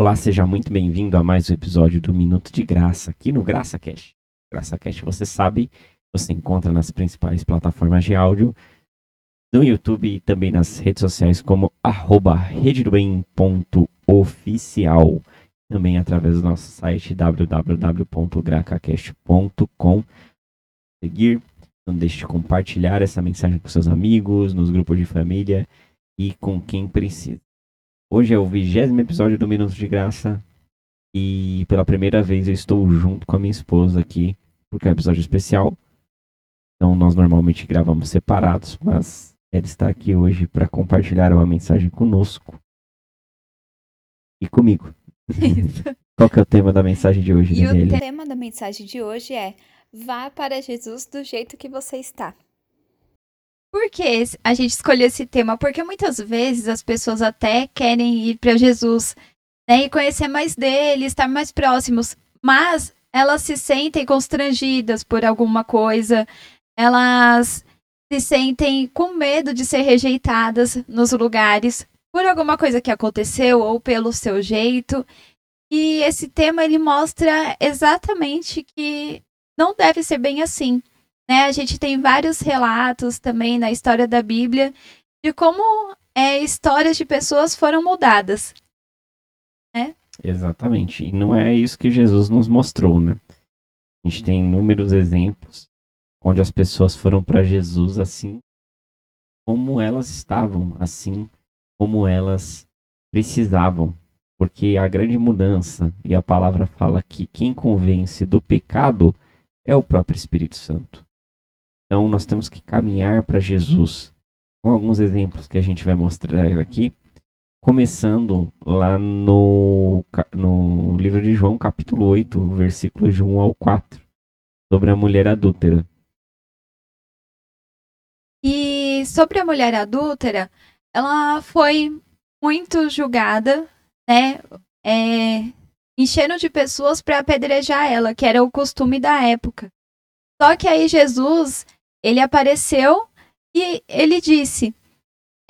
Olá, seja muito bem-vindo a mais um episódio do Minuto de Graça, aqui no Graça Cash. Graça Cash, você sabe, você encontra nas principais plataformas de áudio, no YouTube e também nas redes sociais como arroba. Também através do nosso site www.gracacast.com. Seguir, não deixe de compartilhar essa mensagem com seus amigos, nos grupos de família e com quem precisa. Hoje é o vigésimo episódio do Minuto de Graça e pela primeira vez eu estou junto com a minha esposa aqui, porque é um episódio especial. Então nós normalmente gravamos separados, mas ela está aqui hoje para compartilhar uma mensagem conosco e comigo. Qual que é o tema da mensagem de hoje, E o tema da mensagem de hoje é: Vá para Jesus do jeito que você está. Por que a gente escolheu esse tema? Porque muitas vezes as pessoas até querem ir para Jesus né, e conhecer mais dele, estar mais próximos, mas elas se sentem constrangidas por alguma coisa, elas se sentem com medo de ser rejeitadas nos lugares por alguma coisa que aconteceu ou pelo seu jeito. E esse tema ele mostra exatamente que não deve ser bem assim né? A gente tem vários relatos também na história da Bíblia de como é, histórias de pessoas foram mudadas. Exatamente. E não é isso que Jesus nos mostrou, né? A gente tem inúmeros exemplos onde as pessoas foram para Jesus assim como elas estavam, assim como elas precisavam. Porque a grande mudança, e a palavra fala que quem convence do pecado é o próprio Espírito Santo. Então nós temos que caminhar para Jesus. Com alguns exemplos que a gente vai mostrar aqui, começando lá no, no livro de João, capítulo 8, versículos de 1 ao 4, sobre a mulher adúltera. E sobre a mulher adúltera, ela foi muito julgada, né? É, enchendo de pessoas para apedrejar ela, que era o costume da época. Só que aí Jesus, ele apareceu e ele disse: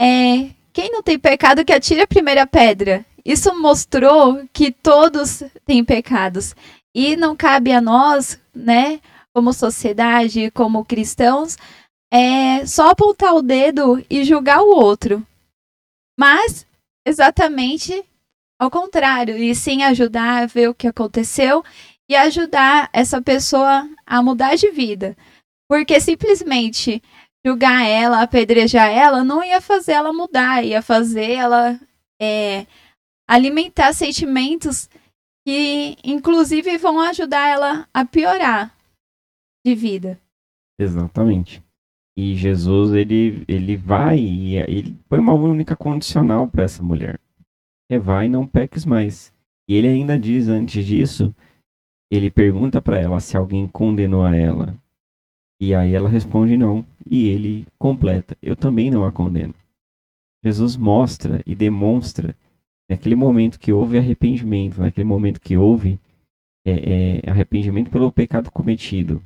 é, quem não tem pecado que atire a primeira pedra. Isso mostrou que todos têm pecados e não cabe a nós, né, como sociedade, como cristãos, é só apontar o dedo e julgar o outro. Mas exatamente ao contrário, e sim ajudar a ver o que aconteceu e ajudar essa pessoa a mudar de vida. Porque simplesmente julgar ela, apedrejar ela, não ia fazer ela mudar, ia fazer ela é, alimentar sentimentos que, inclusive, vão ajudar ela a piorar de vida. Exatamente. E Jesus, ele, ele vai e ele põe uma única condicional para essa mulher. É vai e não peques mais. E ele ainda diz antes disso, ele pergunta para ela se alguém condenou a ela. E aí ela responde não. E ele completa, eu também não a condeno. Jesus mostra e demonstra naquele momento que houve arrependimento, naquele momento que houve é, é, arrependimento pelo pecado cometido,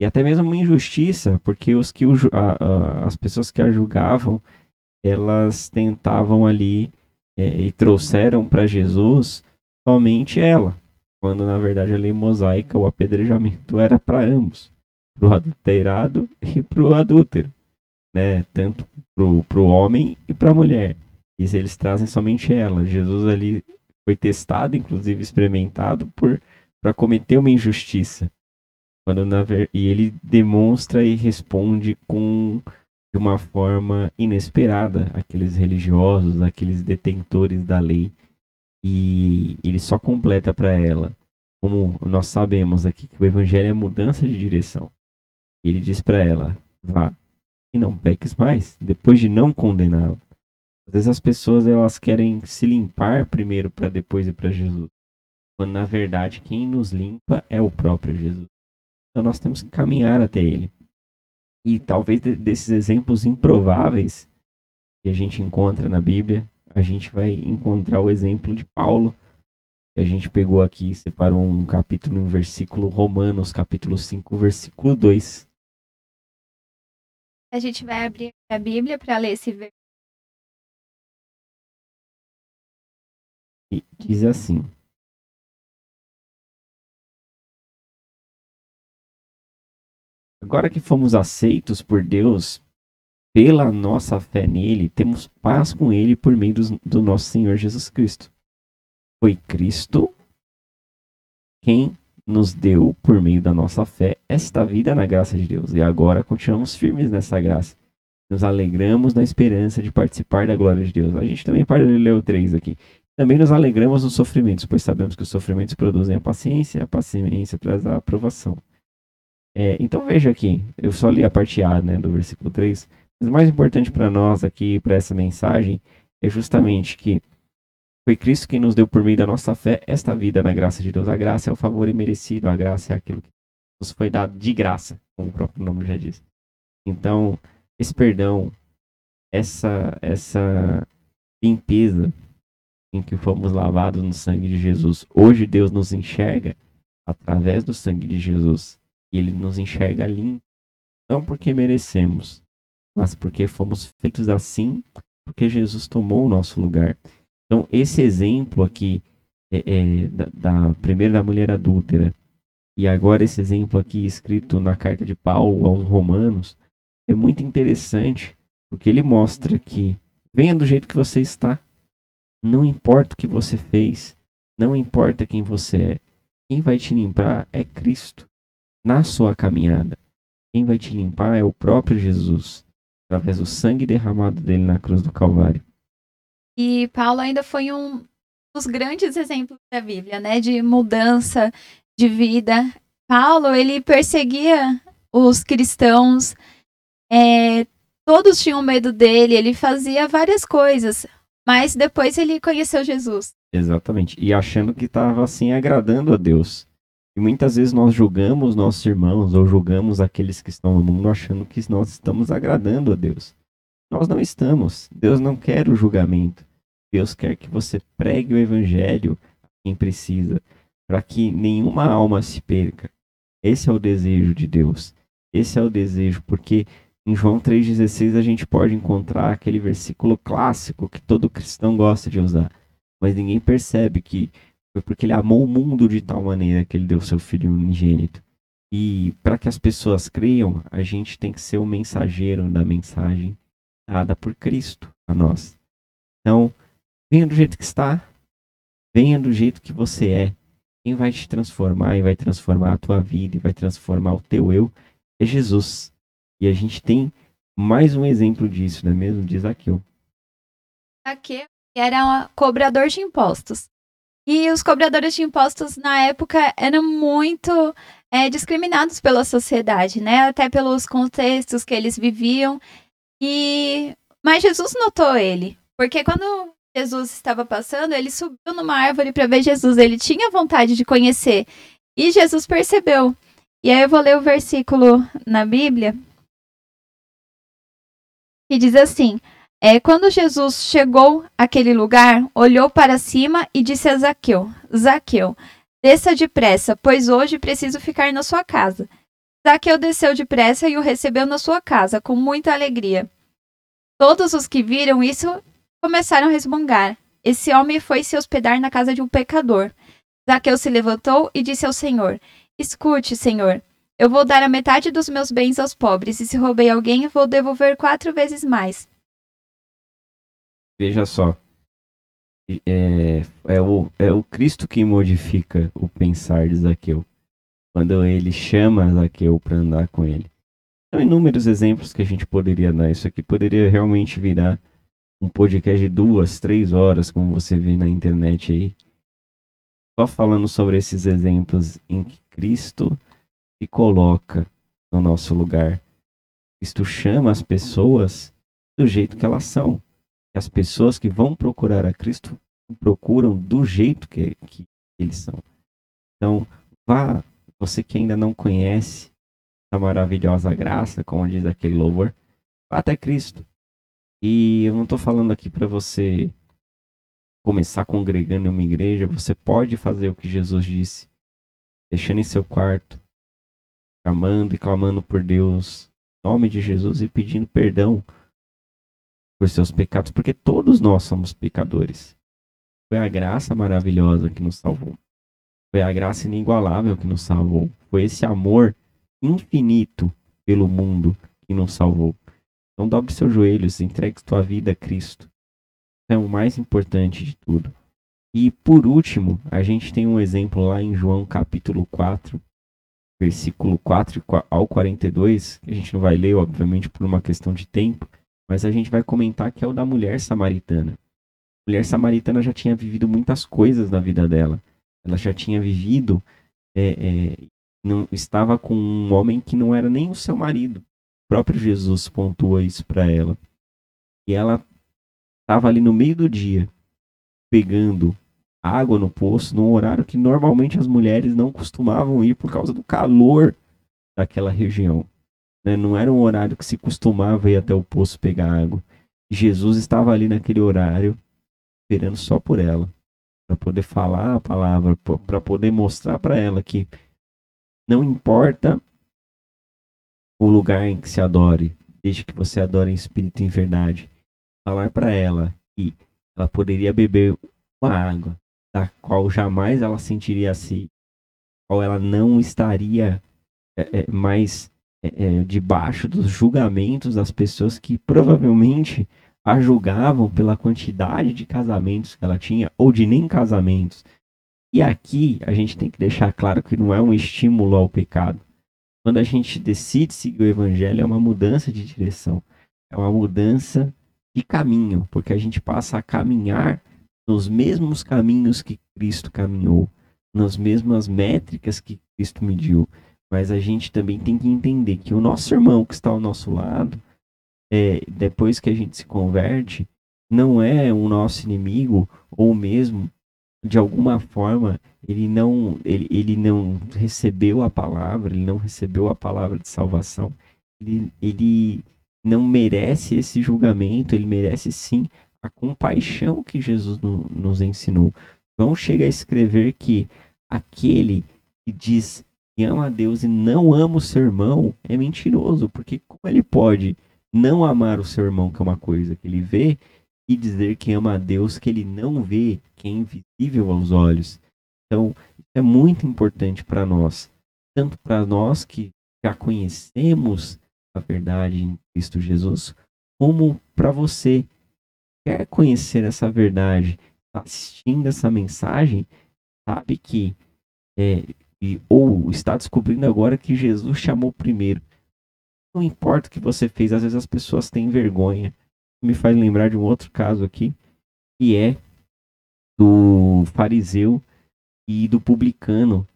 e até mesmo uma injustiça, porque os que o a- a- as pessoas que a julgavam, elas tentavam ali é, e trouxeram para Jesus somente ela, quando na verdade a lei mosaica, o apedrejamento era para ambos, para o adulterado e para o adúltero, né? Tanto para o homem e para a mulher. E eles trazem somente ela. Jesus ali foi testado, inclusive experimentado por para cometer uma injustiça. Quando na. E ele demonstra e responde com de uma forma inesperada aqueles religiosos, aqueles detentores da lei. E ele só completa para ela, como nós sabemos aqui que o evangelho é mudança de direção. Ele diz para ela: vá e não peques mais, depois de não condená-la. Às vezes as pessoas elas querem se limpar primeiro para depois ir para Jesus. Quando na verdade quem nos limpa é o próprio Jesus. Então nós temos que caminhar até ele. E talvez de- desses exemplos improváveis que a gente encontra na Bíblia, a gente vai encontrar o exemplo de Paulo. que A gente pegou aqui, separou um capítulo, um versículo Romanos, capítulo 5, versículo 2. A gente vai abrir a Bíblia para ler esse versículo. Diz assim: Agora que fomos aceitos por Deus pela nossa fé nele, temos paz com ele por meio do, do nosso Senhor Jesus Cristo. Foi Cristo quem nos deu, por meio da nossa fé, esta vida na graça de Deus. E agora continuamos firmes nessa graça. Nos alegramos na esperança de participar da glória de Deus. A gente também o 3 aqui. Também nos alegramos nos sofrimentos, pois sabemos que os sofrimentos produzem a paciência, a paciência traz a aprovação. É, então veja aqui, eu só li a parte A né, do versículo 3, mas o mais importante para nós aqui, para essa mensagem, é justamente que foi Cristo quem nos deu por meio da nossa fé esta vida na graça de Deus. A graça é o favor imerecido, a graça é aquilo que nos foi dado de graça, como o próprio nome já diz. Então, esse perdão, essa, essa limpeza em que fomos lavados no sangue de Jesus, hoje Deus nos enxerga através do sangue de Jesus e ele nos enxerga limpo. Não porque merecemos, mas porque fomos feitos assim, porque Jesus tomou o nosso lugar. Então, esse exemplo aqui é, é, da, da, primeira da mulher adúltera, e agora esse exemplo aqui escrito na carta de Paulo aos Romanos, é muito interessante, porque ele mostra que venha do jeito que você está, não importa o que você fez, não importa quem você é, quem vai te limpar é Cristo na sua caminhada. Quem vai te limpar é o próprio Jesus, através do sangue derramado dele na cruz do Calvário. E Paulo ainda foi um dos grandes exemplos da Bíblia, né, de mudança de vida. Paulo, ele perseguia os cristãos, é, todos tinham medo dele, ele fazia várias coisas, mas depois ele conheceu Jesus. Exatamente, e achando que estava assim agradando a Deus. E muitas vezes nós julgamos nossos irmãos ou julgamos aqueles que estão no mundo achando que nós estamos agradando a Deus. Nós não estamos. Deus não quer o julgamento. Deus quer que você pregue o evangelho a quem precisa, para que nenhuma alma se perca. Esse é o desejo de Deus. Esse é o desejo, porque em João 3,16 a gente pode encontrar aquele versículo clássico que todo cristão gosta de usar, mas ninguém percebe que foi porque ele amou o mundo de tal maneira que ele deu seu filho unigênito. E para que as pessoas creiam, a gente tem que ser o mensageiro da mensagem dada por Cristo a nós. Então, venha do jeito que está, venha do jeito que você é. Quem vai te transformar e vai transformar a tua vida e vai transformar o teu eu é Jesus. E a gente tem mais um exemplo disso, não é mesmo? De Zaqueu. Zaqueu era um cobrador de impostos. E os cobradores de impostos na época eram muito é, discriminados pela sociedade, né? Até pelos contextos que eles viviam. E mas Jesus notou ele, porque quando Jesus estava passando, ele subiu numa árvore para ver Jesus. Ele tinha vontade de conhecer e Jesus percebeu. E aí eu vou ler o versículo na Bíblia que diz assim: é, quando Jesus chegou àquele lugar, olhou para cima e disse a Zaqueu: Zaqueu, desça depressa, pois hoje preciso ficar na sua casa. Zaqueu desceu depressa e o recebeu na sua casa, com muita alegria. Todos os que viram isso começaram a resmungar. Esse homem foi se hospedar na casa de um pecador. Zaqueu se levantou e disse ao Senhor: Escute, Senhor, eu vou dar a metade dos meus bens aos pobres, e se roubei alguém, vou devolver quatro vezes mais. Veja só. É, é, o, é o Cristo que modifica o pensar de Zaqueu. Quando ele chama Zaqueu para andar com ele. São inúmeros exemplos que a gente poderia dar. Isso aqui poderia realmente virar um podcast de duas, três horas, como você vê na internet aí. Só falando sobre esses exemplos em que Cristo se coloca no nosso lugar. Cristo chama as pessoas do jeito que elas são as pessoas que vão procurar a Cristo procuram do jeito que, que eles são. Então, vá, você que ainda não conhece a maravilhosa graça, como diz aquele louvor, vá até Cristo. E eu não estou falando aqui para você começar congregando em uma igreja, você pode fazer o que Jesus disse, deixando em seu quarto, chamando e clamando por Deus, em nome de Jesus e pedindo perdão por seus pecados, porque todos nós somos pecadores. Foi a graça maravilhosa que nos salvou. Foi a graça inigualável que nos salvou. Foi esse amor infinito pelo mundo que nos salvou. Então dobre seus joelhos, entregue sua vida a Cristo. É o mais importante de tudo. E por último, a gente tem um exemplo lá em João capítulo 4, versículo 4 ao 42, que a gente não vai ler, obviamente, por uma questão de tempo, mas a gente vai comentar que é o da mulher samaritana. A mulher samaritana já tinha vivido muitas coisas na vida dela. Ela já tinha vivido, é, é, não, estava com um homem que não era nem o seu marido. Próprio Jesus pontua isso para ela. E ela estava ali no meio do dia, pegando água no poço, num horário que normalmente as mulheres não costumavam ir por causa do calor daquela região. Né? Não era um horário que se costumava ir até o poço pegar água. Jesus estava ali naquele horário, esperando só por ela, para poder falar a palavra, para poder mostrar para ela que não importa o lugar em que se adore, desde que você adore em espírito e em verdade. Falar para ela que ela poderia beber uma água da qual jamais ela sentiria assim, qual ela não estaria é, é, mais é, é, debaixo dos julgamentos das pessoas que provavelmente a julgavam pela quantidade de casamentos que ela tinha, ou de nem casamentos. E aqui a gente tem que deixar claro que não é um estímulo ao pecado. Quando a gente decide seguir o evangelho, é uma mudança de direção, é uma mudança de caminho, porque a gente passa a caminhar nos mesmos caminhos que Cristo caminhou, nas mesmas métricas que Cristo mediu. Mas a gente também tem que entender que o nosso irmão que está ao nosso lado, é, depois que a gente se converte, não é o nosso inimigo ou mesmo de alguma forma ele não ele, ele não recebeu a palavra, ele não recebeu a palavra de salvação, ele, ele não merece esse julgamento, ele merece sim a compaixão que Jesus no, nos ensinou. João chega a escrever que aquele que diz que ama a Deus e não ama o seu irmão é mentiroso, porque como ele pode não amar o seu irmão, que é uma coisa que ele vê, e dizer que ama a Deus que ele não vê, que é invisível aos olhos. Então, isso é muito importante para nós, tanto para nós que já conhecemos a verdade em Cristo Jesus, como para você que quer conhecer essa verdade, está assistindo essa mensagem, sabe que é, e, ou está descobrindo agora que Jesus chamou primeiro. Não importa o que você fez, às vezes as pessoas têm vergonha me faz lembrar de um outro caso aqui, que é do fariseu e do publicano.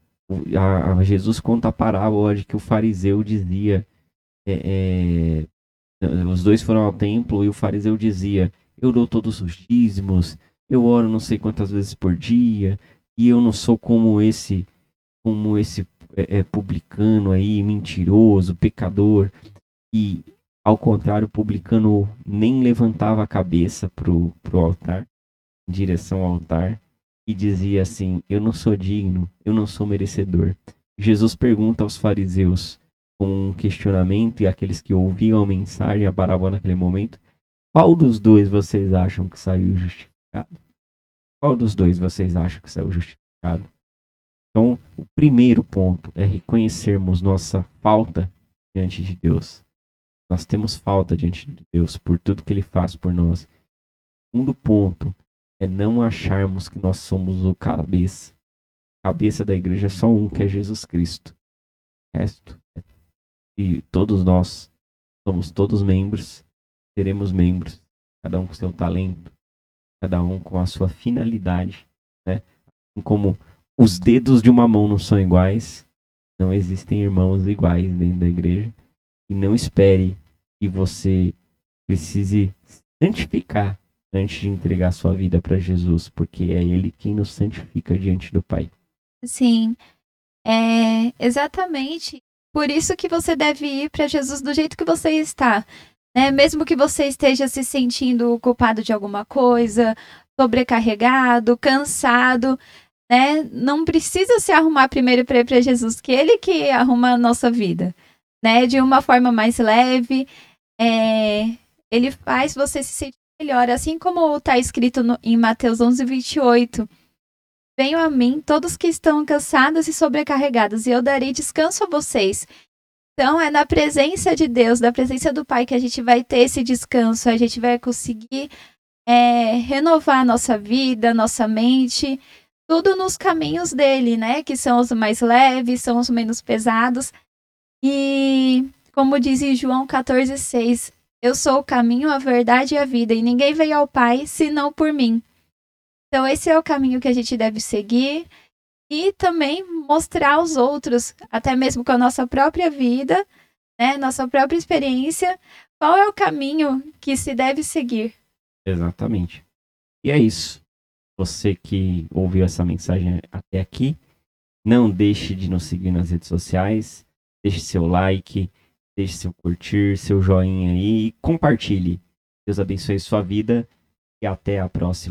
A, a Jesus conta a parábola de que o fariseu dizia: é, é, os dois foram ao templo e o fariseu dizia: Eu dou todos os dízimos, eu oro não sei quantas vezes por dia, e eu não sou como esse, como esse é, é publicano aí, mentiroso, pecador. E ao contrário, o publicano nem levantava a cabeça pro, pro altar, em direção ao altar, e dizia assim: Eu não sou digno, eu não sou merecedor. Jesus pergunta aos fariseus, com um questionamento, e aqueles que ouviam a mensagem, a parábola naquele momento: Qual dos dois vocês acham que saiu justificado? Qual dos dois vocês acham que saiu justificado? Então, o primeiro ponto é reconhecermos nossa falta diante de Deus nós temos falta diante de Deus por tudo que Ele faz por nós. O segundo ponto é não acharmos que nós somos o cabeça. A cabeça da igreja é só um, que é Jesus Cristo. O resto, é... e todos nós somos todos membros, seremos membros, cada um com seu talento, cada um com a sua finalidade, né? Assim como os dedos de uma mão não são iguais, não existem irmãos iguais dentro da igreja. E não espere que você precise santificar antes de entregar sua vida para Jesus, porque é Ele quem nos santifica diante do Pai. Sim, é exatamente por isso que você deve ir para Jesus do jeito que você está. Né? Mesmo que você esteja se sentindo culpado de alguma coisa, sobrecarregado, cansado, né? Não precisa se arrumar primeiro para ir para Jesus, que Ele que arruma a nossa vida, né? De uma forma mais leve, é, ele faz você se sentir melhor, assim como está escrito no, em Mateus 11, 28. Venham a mim todos que estão cansados e sobrecarregados, e eu darei descanso a vocês. Então, é na presença de Deus, na presença do Pai, que a gente vai ter esse descanso, a gente vai conseguir é, renovar a nossa vida, nossa mente, tudo nos caminhos dele, né? Que são os mais leves, são os menos pesados. E, como diz em João 14,6, eu sou o caminho, a verdade e a vida, e ninguém veio ao Pai senão por mim. Então, esse é o caminho que a gente deve seguir e também mostrar aos outros, até mesmo com a nossa própria vida, né, nossa própria experiência, qual é o caminho que se deve seguir. Exatamente. E é isso. Você que ouviu essa mensagem até aqui, não deixe de nos seguir nas redes sociais, deixe seu like, deixe seu curtir, seu joinha aí e compartilhe. Deus abençoe sua vida e até a próxima.